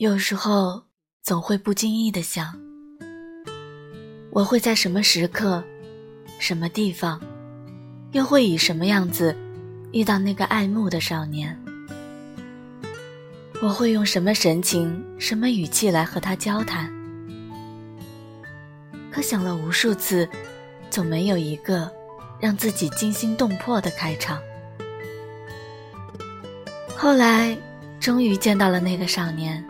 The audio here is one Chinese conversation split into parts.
有时候总会不经意的想，我会在什么时刻、什么地方，又会以什么样子遇到那个爱慕的少年？我会用什么神情、什么语气来和他交谈？可想了无数次，总没有一个让自己惊心动魄的开场。后来，终于见到了那个少年。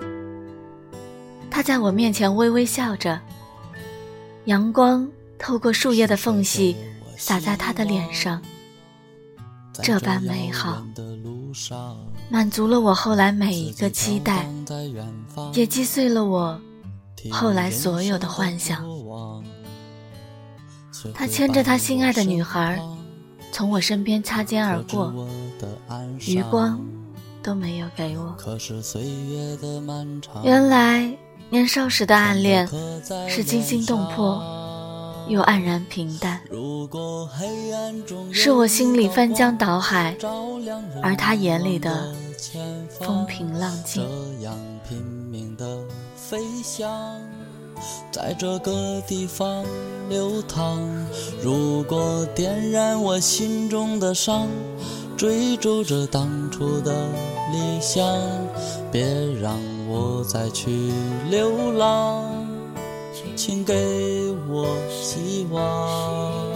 他在我面前微微笑着，阳光透过树叶的缝隙洒在他的脸上，这般美好，满足了我后来每一个期待，也击碎了我后来所有的幻想。他牵着他心爱的女孩，从我身边擦肩而过，余光都没有给我。原来。年少时的暗恋是惊心动魄，又黯然平淡，是我心里翻江倒海，而他眼里的风平浪静。在这个地方流淌，如果点燃我心中的伤，追逐着当初的理想别让我再去流浪请给我希望。